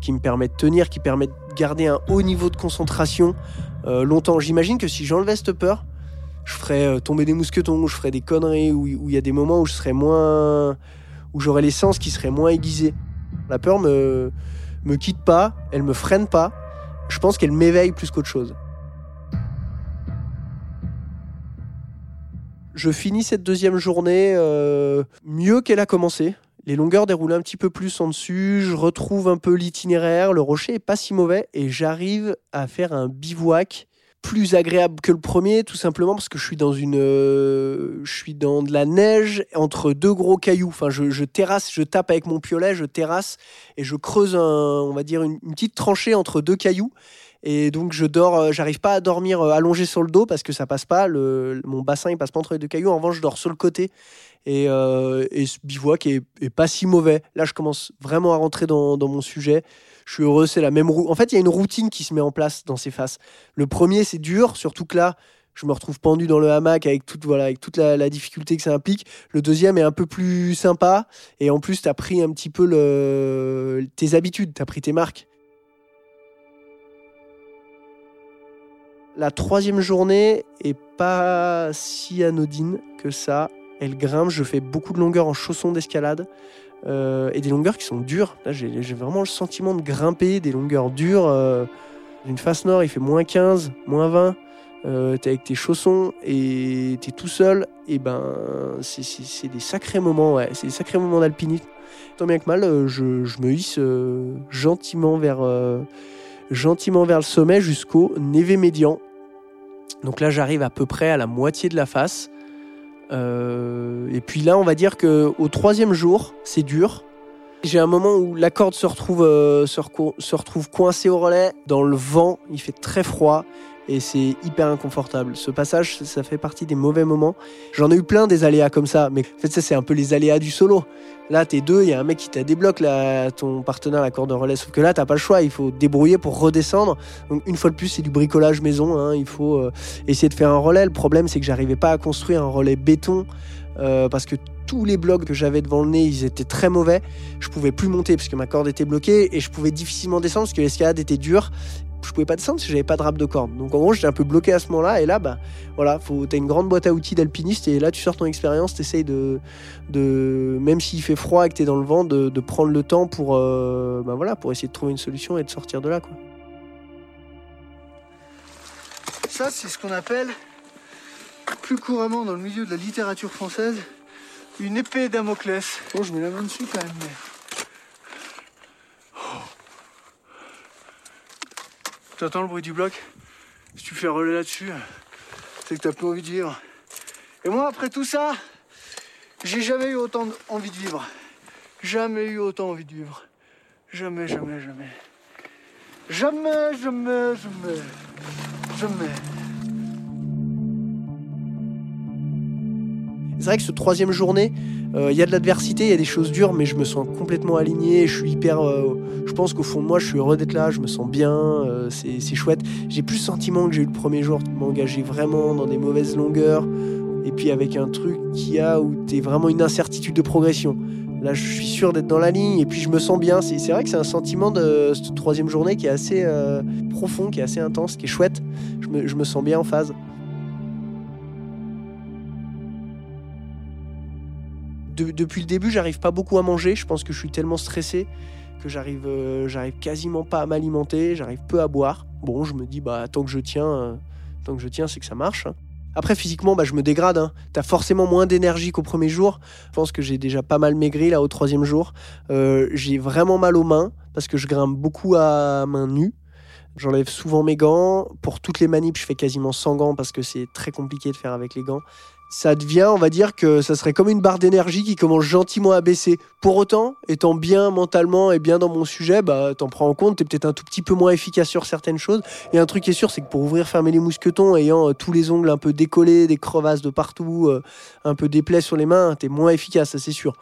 qui me permet de tenir, qui permet de garder un haut niveau de concentration euh, longtemps. J'imagine que si j'enlevais cette peur, je ferais euh, tomber des mousquetons, je ferais des conneries, où il y a des moments où je moins. où j'aurais les sens qui seraient moins aiguisés. La peur me, me quitte pas, elle me freine pas. Je pense qu'elle m'éveille plus qu'autre chose. Je finis cette deuxième journée euh, mieux qu'elle a commencé. Les longueurs déroulent un petit peu plus en dessus, je retrouve un peu l'itinéraire, le rocher est pas si mauvais et j'arrive à faire un bivouac plus agréable que le premier, tout simplement parce que je suis dans une, euh, je suis dans de la neige entre deux gros cailloux. Enfin, je, terrasse, je tape avec mon piolet, je terrasse et je creuse un, on va dire une, petite tranchée entre deux cailloux. Et donc je dors, euh, j'arrive pas à dormir euh, allongé sur le dos parce que ça passe pas. Le, mon bassin il passe pas entre les deux cailloux. En revanche, je dors sur le côté et, ce bivouac est, pas si mauvais. Là, je commence vraiment à rentrer dans mon sujet je suis heureux, c'est la même roue. En fait, il y a une routine qui se met en place dans ces faces. Le premier, c'est dur, surtout que là, je me retrouve pendu dans le hamac avec toute, la, difficulté que ça implique. Le deuxième est un peu plus sympa. Et en plus, tu as pris un petit peu le, tes habitudes, tu as pris tes marques. La troisième journée est pas si anodine que ça. Elle grimpe, je fais beaucoup de longueur en chaussons d'escalade. Euh, et des longueurs qui sont dures. Là, j'ai vraiment le sentiment de grimper des longueurs dures. Euh, d'une face nord, il fait moins 15, moins 20. Euh, t'es avec tes chaussons et t'es tout seul. Et ben, c'est des sacrés moments, ouais. C'est des sacrés moments d'alpinisme. Tant bien que mal, euh, je, me hisse gentiment vers, gentiment vers le sommet jusqu'au névé médian. Donc là, j'arrive à peu près à la moitié de la face. Et puis là, on va dire que au troisième jour, c'est dur. J'ai un moment où la corde se retrouve, euh, se, retrouve coincée au relais. Dans le vent, il fait très froid et c'est hyper inconfortable. Ce passage, ça fait partie des mauvais moments. J'en ai eu plein des aléas comme ça, mais en fait, ça, c'est un peu les aléas du solo. Là, t'es deux, il y a un mec qui t'a débloqué là, ton partenaire la corde de relais. Sauf que là, t'as pas le choix, il faut débrouiller pour redescendre. Donc, une fois de plus, c'est du bricolage maison. Hein. Il faut euh, essayer de faire un relais. Le problème, c'est que j'arrivais pas à construire un relais béton euh, parce que tous les blocs que j'avais devant le nez, ils étaient très mauvais. Je pouvais plus monter parce que ma corde était bloquée et je pouvais difficilement descendre parce que l'escalade était dure je pouvais pas descendre que j'avais pas de râpe de corde. Donc en gros, j'étais un peu bloqué à ce moment-là. Et là, bah voilà, faut, t'as une grande boîte à outils d'alpiniste et là, tu sors ton expérience, t'essayes de, de, même s'il fait froid et que t'es dans le vent, de, prendre le temps pour, euh, bah voilà, pour essayer de trouver une solution et de sortir de là, quoi. Ça, c'est ce qu'on appelle, plus couramment dans le milieu de la littérature française, une épée Damoclès. Bon, je mets la main dessus quand même, mais. Tu entends le bruit du bloc? Si tu fais relais là-dessus, c'est que t'as plus envie de vivre. Et moi, après tout ça, j'ai jamais eu autant envie de vivre. Jamais eu autant envie de vivre. Jamais, jamais, jamais. Jamais, jamais, jamais. Jamais. C'est vrai que ce troisième journée, euh, il y a de l'adversité, il y a des choses dures, mais je me sens complètement aligné. Je suis hyper. euh, je pense qu'au fond de moi, je suis heureux d'être là, je me sens bien, euh, c'est chouette. J'ai plus le sentiment que j'ai eu le premier jour de m'engager vraiment dans des mauvaises longueurs, et puis avec un truc qu'il y a où tu es vraiment une incertitude de progression. Là, je suis sûr d'être dans la ligne, et puis je me sens bien. C'est vrai que c'est un sentiment de cette troisième journée qui est assez profond, qui est assez intense, qui est chouette. Je me sens bien en phase. De- depuis le début, j'arrive pas beaucoup à manger. Je pense que je suis tellement stressé que j'arrive, euh, j'arrive quasiment pas à m'alimenter. J'arrive peu à boire. Bon, je me dis, bah tant que je tiens, euh, tant que je tiens, c'est que ça marche. Après, physiquement, bah, je me dégrade. Hein. T'as forcément moins d'énergie qu'au premier jour. Je pense que j'ai déjà pas mal maigri là au troisième jour. Euh, j'ai vraiment mal aux mains parce que je grimpe beaucoup à main nue. J'enlève souvent mes gants. Pour toutes les manips, je fais quasiment sans gants parce que c'est très compliqué de faire avec les gants ça devient, on va dire que ça serait comme une barre d'énergie qui commence gentiment à baisser. Pour autant, étant bien mentalement et bien dans mon sujet, bah, t'en prends en compte, t'es peut-être un tout petit peu moins efficace sur certaines choses. Et un truc qui est sûr, c'est que pour ouvrir, fermer les mousquetons, ayant euh, tous les ongles un peu décollés, des crevasses de partout, euh, un peu des plaies sur les mains, t'es moins efficace, ça c'est sûr.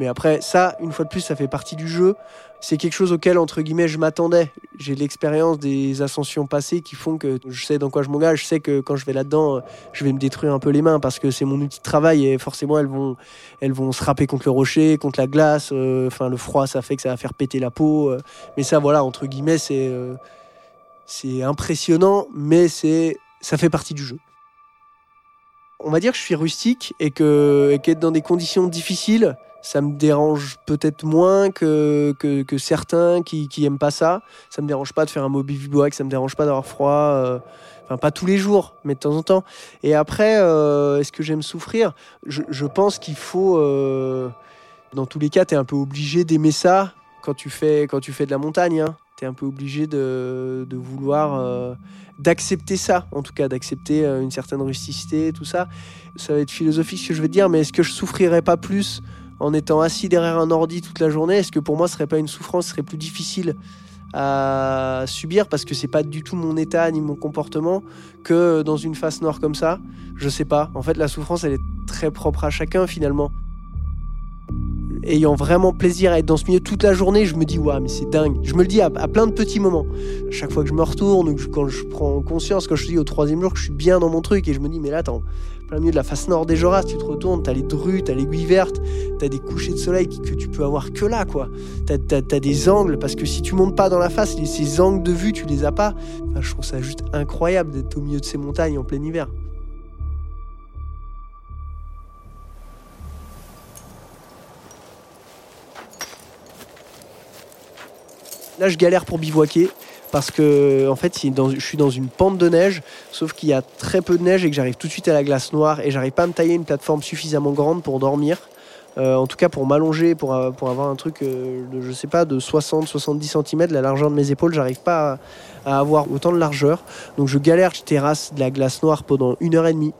Mais après, ça, une fois de plus, ça fait partie du jeu. C'est quelque chose auquel, entre guillemets, je m'attendais. J'ai l'expérience des ascensions passées qui font que je sais dans quoi je m'engage. Je sais que quand je vais là-dedans, je vais me détruire un peu les mains parce que c'est mon outil de travail et forcément, elles vont, elles vont se râper contre le rocher, contre la glace. euh, Enfin, le froid, ça fait que ça va faire péter la peau. euh. Mais ça, voilà, entre guillemets, c'est euh, c'est impressionnant, mais c'est ça fait partie du jeu. On va dire que je suis rustique et que et qu'être dans des conditions difficiles, ça me dérange peut-être moins que, que, certains qui, qui aiment pas ça. Ça me dérange pas de faire un mobile bivouac, ça me dérange pas d'avoir froid. euh, Enfin, pas tous les jours, mais de temps en temps. Et après, euh, est-ce que j'aime souffrir? Je, pense qu'il faut. euh, dans tous les cas, tu es un peu obligé d'aimer ça quand tu fais, quand tu fais de la montagne. Tu es un peu obligé de, de vouloir. d'accepter ça, en tout cas, d'accepter une certaine rusticité, tout ça. Ça va être philosophique ce que je vais dire, mais est-ce que je souffrirais pas plus en étant assis derrière un ordi toute la journée Est-ce que pour moi, ce serait pas une souffrance, ce serait plus difficile à subir parce que c'est pas du tout mon état ni mon comportement que dans une face nord comme ça? Je sais pas. En fait, la souffrance, elle est très propre à chacun finalement. Ayant vraiment plaisir à être dans ce milieu toute la journée, je me dis, waouh, mais c'est dingue. Je me le dis à, plein de petits moments. À chaque fois que je me retourne, ou quand je prends conscience, quand je dis au troisième jour que je suis bien dans mon truc, et je me dis, mais là, attends, plein milieu de la face nord des Joras, tu te retournes, t'as les drues, t'as l'aiguille verte, t'as des couchers de soleil que tu peux avoir que là, quoi. T'as, des angles, parce que si tu montes pas dans la face, ces angles de vue, tu les as pas. Je trouve ça juste incroyable d'être au milieu de ces montagnes en plein hiver. Là, je galère pour bivouaquer parce que en fait, je suis dans une pente de neige, sauf qu'il y a très peu de neige et que j'arrive tout de suite à la glace noire et j'arrive pas à me tailler une plateforme suffisamment grande pour dormir. Euh, en tout cas, pour m'allonger, pour, euh, avoir un truc, euh, de, je sais pas, de 60-70 cm, la largeur de mes épaules, j'arrive pas à, avoir autant de largeur. Donc je galère, je terrasse de la glace noire pendant une heure et demie.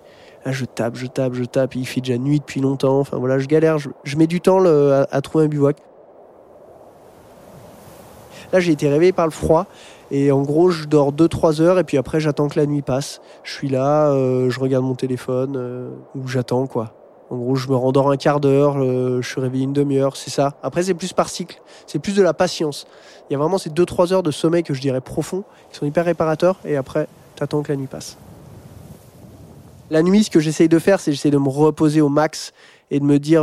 Là, je tape, je tape, je tape. Il fait déjà nuit depuis longtemps. Enfin voilà, je galère. Je, mets du temps à trouver un bivouac. Là, j'ai été réveillé par le froid. Et en gros, je dors 2-3 heures. Et puis après, j'attends que la nuit passe. Je suis là, euh, je regarde mon téléphone. euh, ou j'attends, quoi. En gros, je me rendors un quart d'heure. euh, je suis réveillé une demi-heure. C'est ça. Après, c'est plus par cycle. C'est plus de la patience. Il y a vraiment ces 2-3 heures de sommeil que je dirais profond, qui sont hyper réparateurs. Et après, t'attends que la nuit passe. La nuit, ce que j'essaye de faire, c'est j'essaie de me reposer au max et de me dire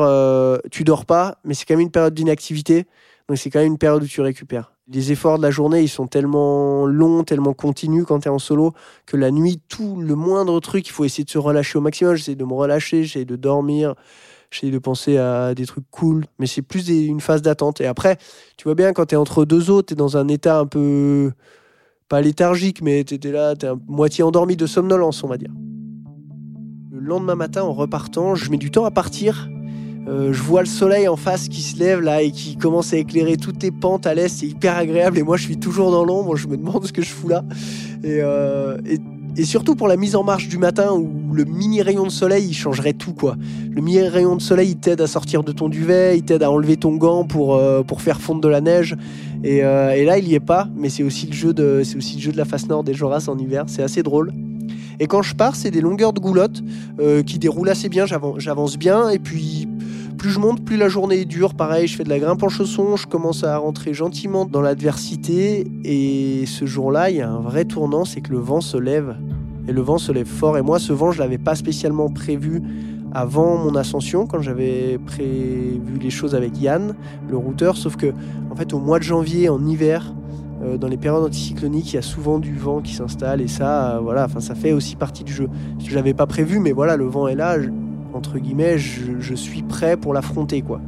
tu dors pas, mais c'est quand même une période d'inactivité, donc c'est quand même une période où tu récupères. Les efforts de la journée, ils sont tellement longs, tellement continus quand tu es en solo, que la nuit, tout le moindre truc, il faut essayer de se relâcher au maximum. J'essaie de me relâcher, j'essaie de dormir, j'essaie de penser à des trucs cool, mais c'est plus une phase d'attente. Et après, tu vois bien, quand tu es entre deux eaux, tu es dans un état un peu pas léthargique, mais t'étais là, t'es à moitié endormi de somnolence, on va dire. Le lendemain matin, en repartant, je mets du temps à partir. Euh, je vois le soleil en face qui se lève là et qui commence à éclairer toutes les pentes à l'est. C'est hyper agréable et moi je suis toujours dans l'ombre. Je me demande ce que je fous là. Et, euh, surtout pour la mise en marche du matin où le mini rayon de soleil il changerait tout quoi. Le mini rayon de soleil il t'aide à sortir de ton duvet, il t'aide à enlever ton gant pour, euh, faire fondre de la neige. Et, là il y est pas, mais c'est aussi le jeu de la face nord des Joras en hiver. C'est assez drôle. Et quand je pars, c'est des longueurs de goulotte qui déroulent assez bien. J'avance bien et puis plus je monte, plus la journée est dure. Pareil, je fais de la grimpe en chaussons, je commence à rentrer gentiment dans l'adversité. Et ce jour-là, il y a un vrai tournant, c'est que le vent se lève. Et le vent se lève fort. Et moi, ce vent, je l'avais pas spécialement prévu avant mon ascension, quand j'avais prévu les choses avec Yann, le routeur. Sauf que, en fait, au mois de janvier, en hiver, euh, dans les périodes anticycloniques, il y a souvent du vent qui s'installe et ça, euh, voilà, ça fait aussi partie du jeu. Je l'avais pas prévu, mais voilà, le vent est là entre guillemets, je, suis prêt pour l'affronter, quoi.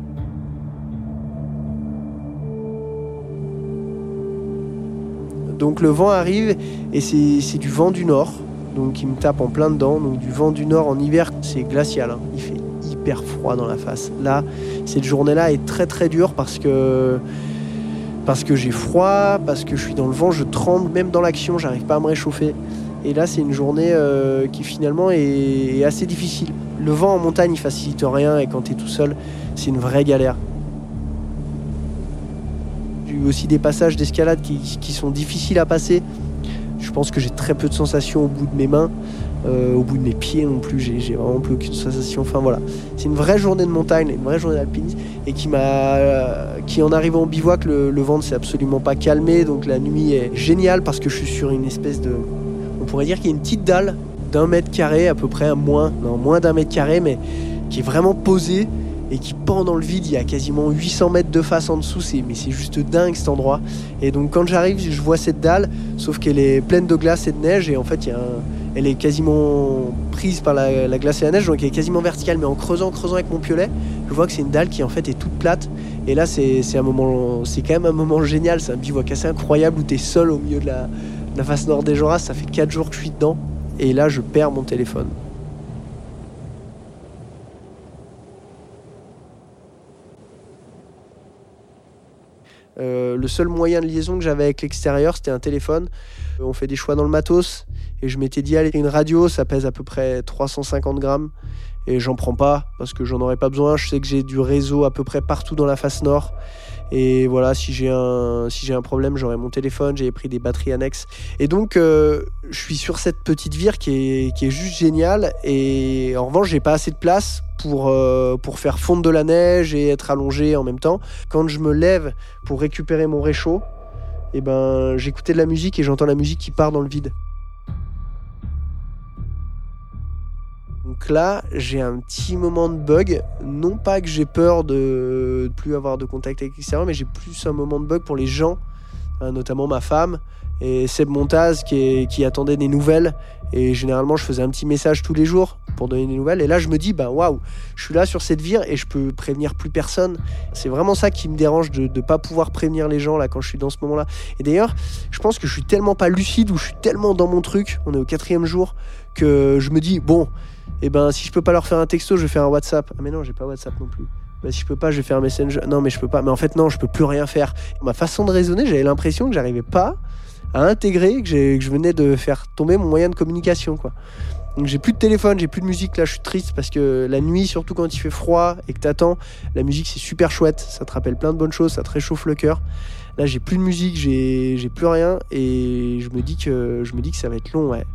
Donc le vent arrive et c'est du vent du nord, donc qui me tape en plein dedans. Donc du vent du nord en hiver, c'est glacial. Hein. Il fait hyper froid dans la face. Là, cette journée-là est très très dure parce que parce que j'ai froid, parce que je suis dans le vent, je tremble, même dans l'action, j'arrive pas à me réchauffer. Et là, c'est une journée euh, qui finalement est, assez difficile. Le vent en montagne, il facilite rien et quand tu es tout seul, c'est une vraie galère. J'ai eu aussi des passages d'escalade qui, sont difficiles à passer. Je pense que j'ai très peu de sensations au bout de mes mains, euh, au bout de mes pieds non plus. J'ai vraiment plus aucune sensation. Enfin voilà, c'est une vraie journée de montagne, une vraie journée d'alpinisme et qui m'a, qui en arrivant au bivouac, le, le vent ne s'est absolument pas calmé. Donc la nuit est géniale parce que je suis sur une espèce de on pourrait dire qu'il y a une petite dalle d'un mètre carré, à peu près moins, non, moins d'un mètre carré, mais qui est vraiment posée et qui pend dans le vide. Il y a quasiment 800 mètres de face en dessous, c'est, mais c'est juste dingue cet endroit. Et donc quand j'arrive, je vois cette dalle, sauf qu'elle est pleine de glace et de neige, et en fait, il y a elle est quasiment prise par la, glace et la neige, donc elle est quasiment verticale, mais en creusant, creusant avec mon piolet, je vois que c'est une dalle qui en fait est toute plate. Et là, c'est, un moment, c'est quand même un moment génial, c'est un bivouac assez incroyable où tu es seul au milieu de la, la face nord des Joras, ça fait 4 jours que je suis dedans. Et là, je perds mon téléphone. Euh, le seul moyen de liaison que j'avais avec l'extérieur, c'était un téléphone. Euh, on fait des choix dans le matos. Et je m'étais dit, allez, une radio, ça pèse à peu près 350 grammes. Et j'en prends pas parce que j'en aurais pas besoin. Je sais que j'ai du réseau à peu près partout dans la face nord. Et voilà, si j'ai un, si j'ai un problème, j'aurai mon téléphone, j'ai pris des batteries annexes. Et donc, euh, je suis sur cette petite vire qui est, qui juste géniale. Et en revanche, j'ai pas assez de place pour, euh, pour faire fondre de la neige et être allongé en même temps. Quand je me lève pour récupérer mon réchaud, eh ben, j'écoutais de la musique et j'entends la musique qui part dans le vide. Donc là, j'ai un petit moment de bug. Non pas que j'ai peur de plus avoir de contact avec l'extérieur, mais j'ai plus un moment de bug pour les gens, hein, notamment ma femme et Seb Montaz qui, qui attendait des nouvelles. Et généralement, je faisais un petit message tous les jours pour donner des nouvelles. Et là, je me dis, bah waouh, je suis là sur cette vire et je peux prévenir plus personne. C'est vraiment ça qui me dérange de ne pas pouvoir prévenir les gens là quand je suis dans ce moment-là. Et d'ailleurs, je pense que je suis tellement pas lucide ou je suis tellement dans mon truc, on est au quatrième jour, que je me dis, bon, et eh ben si je peux pas leur faire un texto, je faire un WhatsApp. Ah mais non, j'ai pas WhatsApp non plus. Bah, si je peux pas, je faire un Messenger. Non, mais je peux pas. Mais en fait, non, je peux plus rien faire. Ma façon de raisonner, j'avais l'impression que j'arrivais pas à intégrer, que, que, je venais de faire tomber mon moyen de communication, quoi. Donc j'ai plus de téléphone, j'ai plus de musique. Là, je suis triste parce que la nuit, surtout quand il fait froid et que t'attends, la musique c'est super chouette. Ça te rappelle plein de bonnes choses, ça te réchauffe le cœur. Là, j'ai plus de musique, j'ai plus rien et je me dis que je me dis que ça va être long, ouais.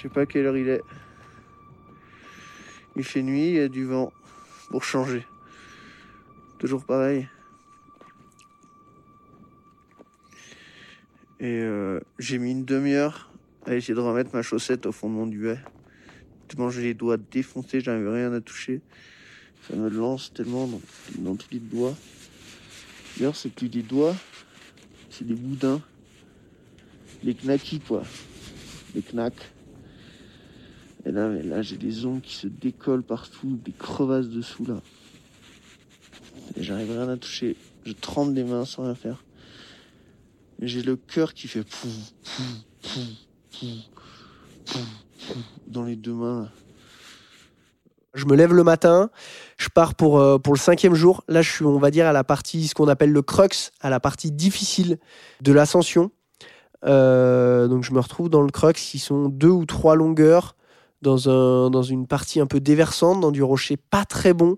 Je sais pas quelle heure il est. Il fait nuit, il y a du vent. Pour changer. Toujours pareil. Et euh, j'ai mis une demi-heure à essayer de remettre ma chaussette au fond de mon duvet. Tellement j'ai les doigts défoncés, j'arrive rien à toucher. Ça me lance tellement dans, dans tous les doigts. D'ailleurs, c'est plus des doigts, c'est des boudins. Les knackis, quoi. Les knacks. Et là, là j'ai des ongles qui se décollent partout, des crevasses dessous là. Et j'arrive rien à toucher. Je tremble les mains sans rien faire. J'ai le cœur qui fait pouf, pouf, pouf, pouf, pouf, dans les deux mains. Je me lève le matin, je pars pour, euh, pour le cinquième jour. Là, je suis, on va dire, à la partie, ce qu'on appelle le crux, à la partie difficile de l'ascension. Euh, donc, je me retrouve dans le crux, qui sont deux ou trois longueurs dans, un, dans une partie un peu déversante, dans du rocher pas très bon,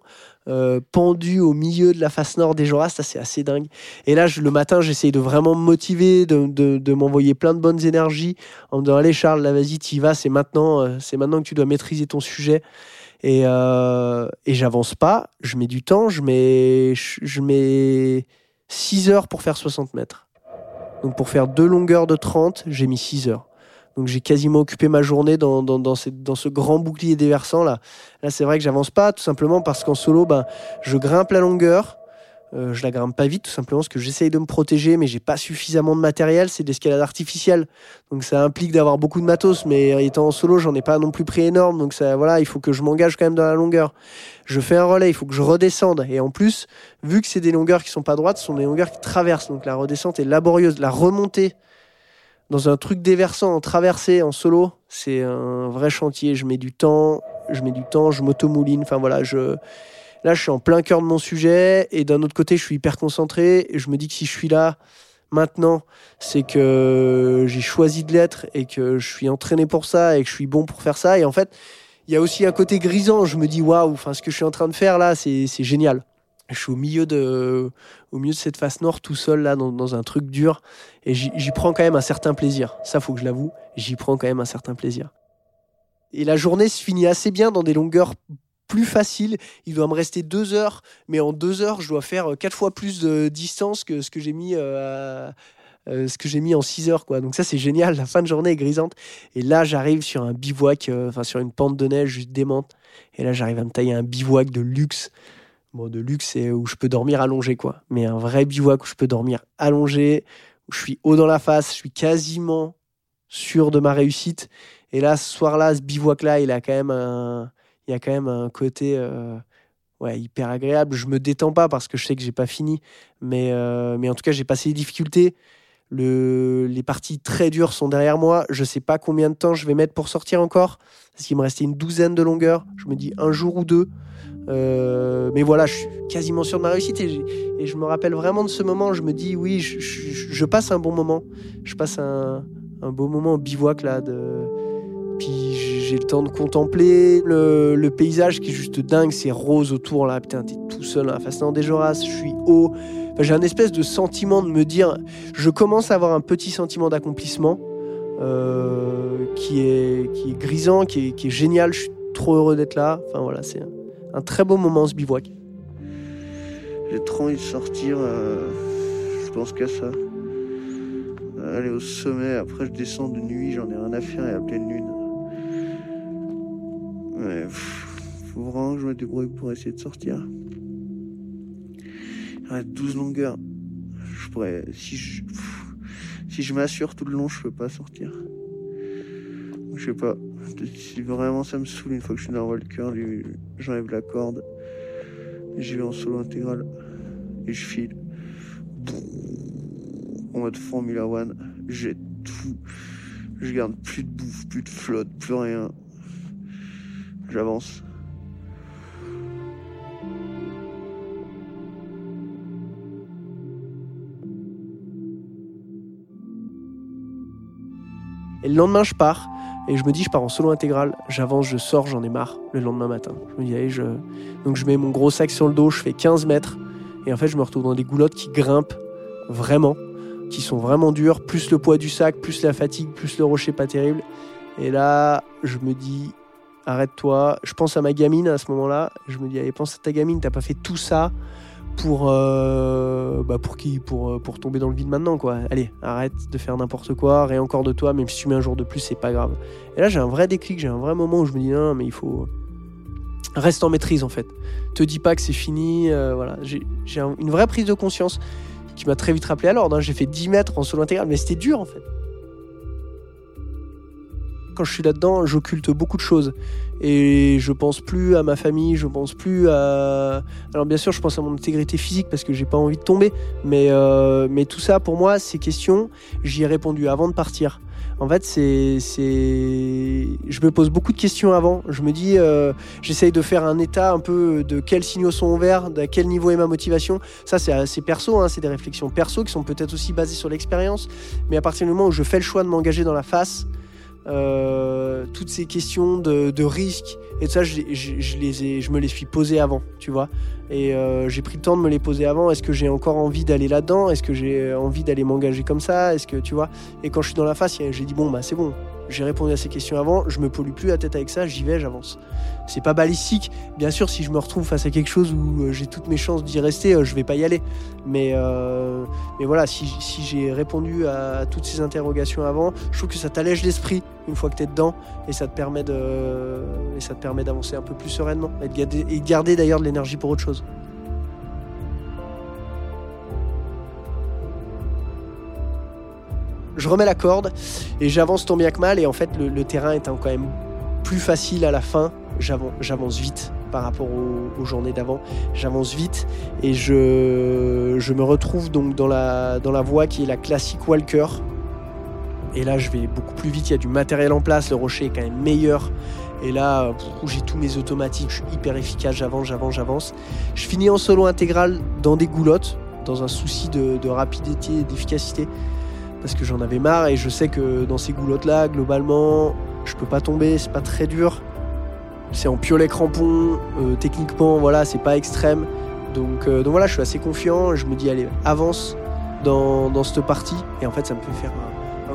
euh, pendu au milieu de la face nord des Joras. Ça, c'est assez dingue. Et là, je, le matin, j'essaye de vraiment me motiver, de, de, m'envoyer plein de bonnes énergies en me disant Allez, Charles, là, vas-y, tu y vas, c'est maintenant, euh, c'est maintenant que tu dois maîtriser ton sujet. Et, euh, et j'avance pas, je mets du temps, je mets, je mets 6 heures pour faire 60 mètres. Donc pour faire deux longueurs de 30, j'ai mis 6 heures. Donc j'ai quasiment occupé ma journée dans, dans, dans, ce grand bouclier déversant là. Là c'est vrai que j'avance pas tout simplement parce qu'en solo, ben, je grimpe la longueur. Euh, je la grimpe pas vite tout simplement parce que j'essaye de me protéger mais j'ai pas suffisamment de matériel. C'est de l'escalade artificielle. Donc ça implique d'avoir beaucoup de matos. Mais étant en solo, j'en ai pas non plus pris énorme. Donc ça, voilà, il faut que je m'engage quand même dans la longueur. Je fais un relais, il faut que je redescende. Et en plus, vu que c'est des longueurs qui sont pas droites, ce sont des longueurs qui traversent. Donc la redescente est laborieuse. La remontée dans un truc déversant, en traversée, en solo, c'est un vrai chantier. Je mets du temps, je mets du temps, je m'automouline. Enfin voilà, je là, je suis en plein cœur de mon sujet. Et d'un autre côté, je suis hyper concentré. Et je me dis que si je suis là maintenant, c'est que j'ai choisi de l'être et que je suis entraîné pour ça et que je suis bon pour faire ça. Et en fait, il y a aussi un côté grisant. Je me dis waouh, enfin ce que je suis en train de faire là, c'est c'est génial. Je suis au milieu de, au milieu de cette face nord, tout seul là, dans, un truc dur, et j'y prends quand même un certain plaisir. Ça, faut que je l'avoue, j'y prends quand même un certain plaisir. Et la journée se finit assez bien dans des longueurs plus faciles. Il doit me rester deux heures, mais en deux heures, je dois faire quatre fois plus de distance que ce que j'ai mis. euh, euh, ce que j'ai mis en 6 heures quoi donc ça c'est génial la fin de journée est grisante et là j'arrive sur un bivouac euh, enfin sur une pente de neige juste démente et là j'arrive à me tailler un bivouac de luxe De luxe, c'est où je peux dormir allongé, quoi. Mais un vrai bivouac où je peux dormir allongé, où je suis haut dans la face, je suis quasiment sûr de ma réussite. Et là, ce soir-là, ce bivouac-là, il a quand même un, il a quand même un côté euh, ouais, hyper agréable. Je me détends pas parce que je sais que j'ai pas fini. Mais, euh, mais en tout cas, j'ai passé les difficultés. Le, les parties très dures sont derrière moi. Je sais pas combien de temps je vais mettre pour sortir encore. Parce qu'il me restait une douzaine de longueurs. Je me dis un jour ou deux. Euh, mais voilà, je suis quasiment sûr de ma réussite et, je me rappelle vraiment de ce moment. Je me dis, oui, je, passe un bon moment. Je passe un, beau moment au bivouac là. Puis j'ai le temps de contempler le, paysage qui est juste dingue. C'est rose autour là. Putain, t'es tout seul à face des Joras. Je suis haut. J'ai un espèce de sentiment de me dire, je commence à avoir un petit sentiment d'accomplissement euh, qui, est, qui est grisant, qui est, qui est génial. Je suis trop heureux d'être là. Enfin voilà, c'est un, très beau moment ce bivouac. J'ai trop envie de sortir. euh, je pense qu'à ça. Euh, Aller au sommet, après je descends de nuit, j'en ai rien à faire et à pleine lune. Pff, faut vraiment que je me débrouille pour essayer de sortir. Il reste 12 longueurs. Je pourrais. Si je, si je m'assure tout le long, je peux pas sortir. Je sais pas. Si vraiment ça me saoule, une fois que je suis dans cœur, j'enlève la corde. J'y vais en solo intégral et je file. En mode Formula One, j'ai tout. Je garde plus de bouffe, plus de flotte, plus rien. J'avance. Et le lendemain, je pars. Et je me dis, je pars en solo intégral. J'avance, je sors, j'en ai marre le lendemain matin. Je me dis, allez, je... Donc je mets mon gros sac sur le dos, je fais 15 mètres. Et en fait, je me retrouve dans des goulottes qui grimpent vraiment, qui sont vraiment dures, plus le poids du sac, plus la fatigue, plus le rocher pas terrible. Et là, je me dis, arrête-toi. Je pense à ma gamine à ce moment-là. Je me dis, allez, pense à ta gamine, t'as pas fait tout ça pour, euh, bah pour qui pour, euh, pour tomber dans le vide maintenant, quoi. Allez, arrête de faire n'importe quoi, rien encore de toi, même si tu mets un jour de plus, c'est pas grave. Et là, j'ai un vrai déclic, j'ai un vrai moment où je me dis, non, mais il faut. Reste en maîtrise, en fait. Te dis pas que c'est fini, euh, voilà. J'ai j'ai un- une vraie prise de conscience qui m'a très vite rappelé à l'ordre. hein. J'ai fait 10 mètres en solo intégral, mais c'était dur, en fait. Quand je suis là-dedans, j'occulte beaucoup de choses. Et je pense plus à ma famille, je pense plus à. Alors bien sûr, je pense à mon intégrité physique parce que j'ai pas envie de tomber. Mais, euh, mais tout ça, pour moi, ces questions, j'y ai répondu avant de partir. En fait, c'est, je me pose beaucoup de questions avant. Je me dis, euh, j'essaye de faire un état un peu de quels signaux sont ouverts, à quel niveau est ma motivation. Ça, c'est assez perso, hein, c'est des réflexions perso qui sont peut-être aussi basées sur l'expérience. Mais à partir du moment où je fais le choix de m'engager dans la face, toutes ces questions de, de risque et ça, je, me les suis posées avant, tu vois. Et euh, j'ai pris le temps de me les poser avant. Est-ce que j'ai encore envie d'aller là-dedans? Est-ce que j'ai envie d'aller m'engager comme ça? Est-ce que tu vois? Et quand je suis dans la face, j'ai dit bon bah c'est bon. J'ai répondu à ces questions avant. Je me pollue plus la tête avec ça. J'y vais, j'avance. C'est pas balistique. Bien sûr, si je me retrouve face à quelque chose où euh, j'ai toutes mes chances d'y rester, euh, je vais pas y aller. Mais mais voilà, si, si j'ai répondu à toutes ces interrogations avant, je trouve que ça t'allège l'esprit une fois que tu es dedans et ça te permet ça te permet d'avancer un peu plus sereinement et de garder, d'ailleurs de l'énergie pour autre chose. Je remets la corde et j'avance tant bien que mal et en fait le, terrain étant quand même plus facile à la fin, j'avance vite par rapport aux, journées d'avant. J'avance vite et je, me retrouve donc dans la voie qui est la classique Walker. Et là, je vais beaucoup plus vite. Il y a du matériel en place. Le rocher est quand même meilleur. Et là, j'ai tous mes automatiques, je suis hyper efficace, j'avance, j'avance, j'avance. Je finis en solo intégral dans des goulottes, dans un souci de, rapidité et d'efficacité, parce que j'en avais marre et je sais que dans ces goulottes-là, globalement, je peux pas tomber, c'est pas très dur. C'est en piolet crampon, euh, techniquement, voilà, c'est pas extrême. Donc, euh, donc voilà, je suis assez confiant, je me dis, allez, avance dans, dans cette partie, et en fait, ça me fait faire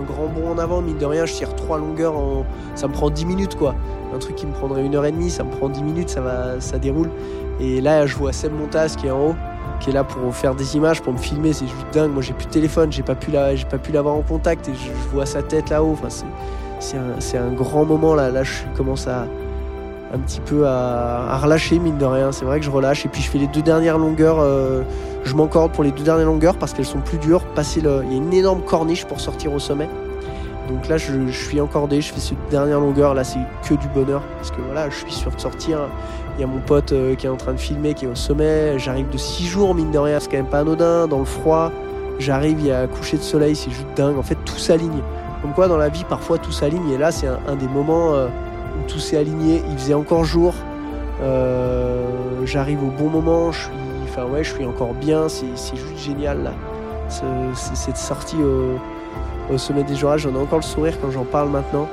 grand bond en avant, mine de rien, je tire trois longueurs en. Ça me prend 10 minutes, quoi un truc qui me prendrait une heure et demie, ça me prend 10 minutes, ça, va, ça déroule. Et là, je vois Seb Montas qui est en haut, qui est là pour faire des images, pour me filmer, c'est juste dingue. Moi, j'ai plus de téléphone, j'ai pas pu l'avoir en contact et je, vois sa tête là-haut. Enfin, c'est un, grand moment là. Là, je commence à un petit peu à, relâcher mine de rien. C'est vrai que je relâche et puis je fais les deux dernières longueurs. Euh, je m'encorde pour les deux dernières longueurs parce qu'elles sont plus dures. Passer le, il y a une énorme corniche pour sortir au sommet. Donc là, je, suis encordé, je fais cette dernière longueur. Là, c'est que du bonheur parce que voilà, je suis sûr de sortir. Il y a mon pote euh, qui est en train de filmer, qui est au sommet. J'arrive de 6 jours, mine de rien, c'est quand même pas anodin. Dans le froid, j'arrive, il y a coucher de soleil, c'est juste dingue. En fait, tout s'aligne. Comme quoi, dans la vie, parfois tout s'aligne. Et là, c'est un, des moments euh, tout s'est aligné. Il faisait encore jour. Euh, j'arrive au bon moment. Je suis, enfin encore bien. C'est juste génial. Cette sortie au sommet des Jura. J'en ai encore le sourire quand j'en parle maintenant.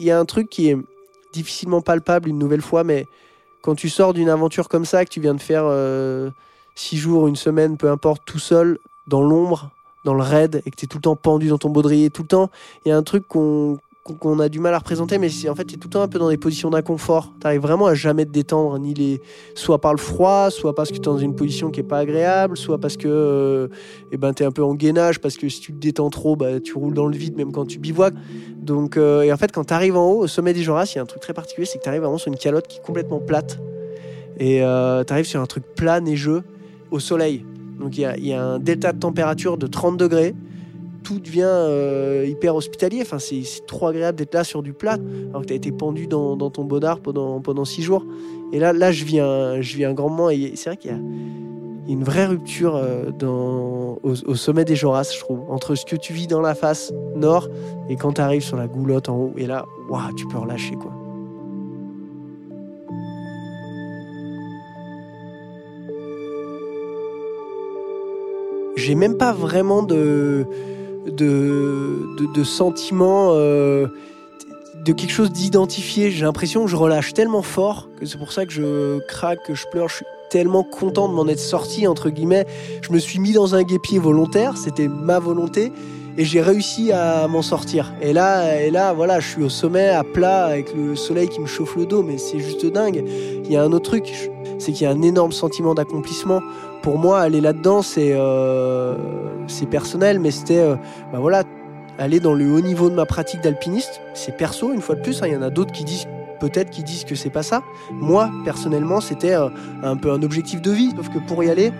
Il y a un truc qui est difficilement palpable une nouvelle fois, mais quand tu sors d'une aventure comme ça, que tu viens de faire euh, six jours, une semaine, peu importe, tout seul, dans l'ombre, dans le raid, et que tu es tout le temps pendu dans ton baudrier, tout le temps, il y a un truc qu'on qu'on a du mal à représenter, mais en fait, tu es tout le temps un peu dans des positions d'inconfort. Tu arrives vraiment à jamais te détendre, ni les... soit par le froid, soit parce que tu es dans une position qui est pas agréable, soit parce que euh, eh ben, tu es un peu en gainage, parce que si tu te détends trop, bah, tu roules dans le vide, même quand tu bivouacs. Donc, euh, et en fait, quand tu arrives en haut, au sommet des Joras, il y a un truc très particulier, c'est que tu arrives vraiment sur une calotte qui est complètement plate. Et euh, tu arrives sur un truc plat, neigeux, au soleil. Donc il y, y a un delta de température de 30 degrés tout devient euh, hyper hospitalier. Enfin, c'est trop agréable d'être là sur du plat, alors que tu as été pendu dans, ton bonheur pendant, pendant six jours. Et là, là je, un, je vis un grand moment. Et c'est vrai qu'il y a une vraie rupture euh, dans, au, sommet des Joras, je trouve, entre ce que tu vis dans la face nord et quand tu arrives sur la goulotte en haut. Et là, waouh, tu peux relâcher, quoi. J'ai même pas vraiment de de, de, sentiments, euh, de quelque chose d'identifié. J'ai l'impression que je relâche tellement fort que c'est pour ça que je craque, que je pleure. Je suis tellement content de m'en être sorti, entre guillemets. Je me suis mis dans un guépier volontaire, c'était ma volonté. Et j'ai réussi à m'en sortir. Et là, et là, voilà, je suis au sommet, à plat, avec le soleil qui me chauffe le dos, mais c'est juste dingue. Il y a un autre truc, c'est qu'il y a un énorme sentiment d'accomplissement. Pour moi, aller là-dedans, c'est euh, personnel, mais c'était euh, bah voilà, aller dans le haut niveau de ma pratique d'alpiniste. C'est perso, une fois de plus. hein. Il y en a d'autres qui disent peut-être qui disent que c'est pas ça. Moi, personnellement, c'était euh, un peu un objectif de vie. Sauf que pour y aller,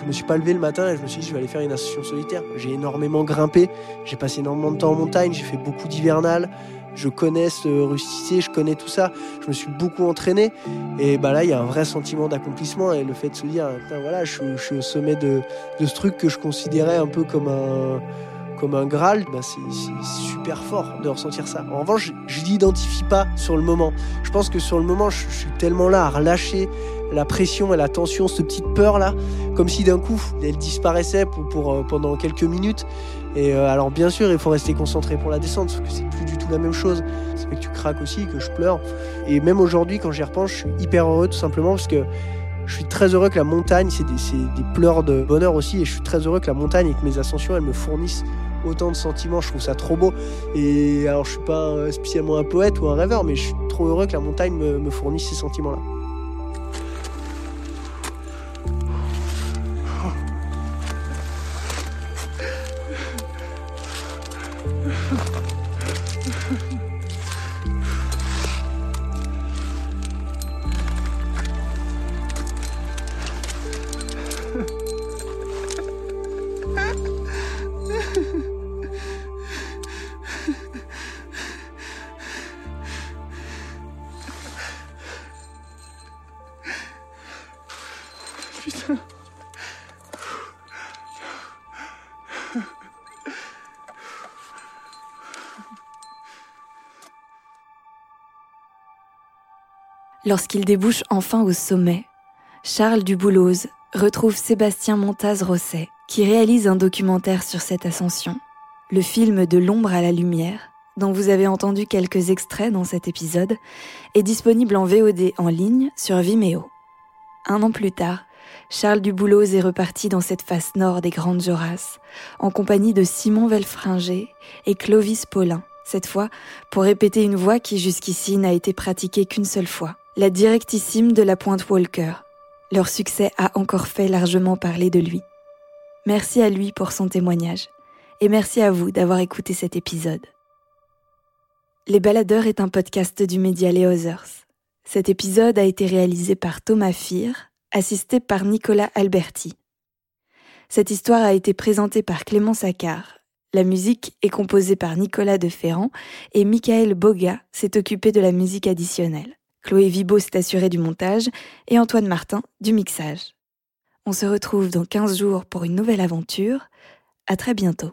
je me suis pas levé le matin et je me suis dit je vais aller faire une ascension solitaire. J'ai énormément grimpé, j'ai passé énormément de temps en montagne, j'ai fait beaucoup d'hivernales. Je connais ce rusticé, je connais tout ça. Je me suis beaucoup entraîné. Et bah là, il y a un vrai sentiment d'accomplissement et le fait de se dire, voilà, je, suis- au sommet de, ce truc que je considérais un peu comme un, comme un Graal, bah c'est super fort de ressentir ça. En revanche, je l'identifie pas sur le moment. Je pense que sur le moment, je, suis tellement là à relâcher la pression et la tension, cette petite peur là, comme si d'un coup elle disparaissait pour, euh, pendant quelques minutes. Et euh, alors bien sûr, il faut rester concentré pour la descente, parce que c'est plus du tout la même chose. Ça fait que tu craques aussi, que je pleure. Et même aujourd'hui, quand j'y repense, je suis hyper heureux tout simplement parce que je suis très heureux que la montagne, c'est des, pleurs de bonheur aussi, et je suis très heureux que la montagne et que mes ascensions, elles me fournissent autant de sentiments. Je trouve ça trop beau. Et alors, je suis pas euh, spécialement un poète ou un rêveur, mais je suis trop heureux que la montagne me fournisse ces sentiments-là. Lorsqu'il débouche enfin au sommet, Charles Dubouloz retrouve Sébastien Montaz-Rosset, qui réalise un documentaire sur cette ascension, le film De l'ombre à la lumière, dont vous avez entendu quelques extraits dans cet épisode, est disponible en VOD en ligne sur Vimeo. Un an plus tard, Charles Dubouloz est reparti dans cette face nord des Grandes Jorasses, en compagnie de Simon Velfringer et Clovis Paulin, cette fois pour répéter une voix qui jusqu'ici n'a été pratiquée qu'une seule fois, la directissime de la Pointe Walker. Leur succès a encore fait largement parler de lui. Merci à lui pour son témoignage, et merci à vous d'avoir écouté cet épisode. Les Baladeurs est un podcast du média Les Others. Cet épisode a été réalisé par Thomas Fir, assisté par Nicolas Alberti. Cette histoire a été présentée par Clément Saccard. La musique est composée par Nicolas de Ferrand et Michael Boga s'est occupé de la musique additionnelle. Chloé Vibo s'est assurée du montage et Antoine Martin du mixage. On se retrouve dans 15 jours pour une nouvelle aventure. À très bientôt.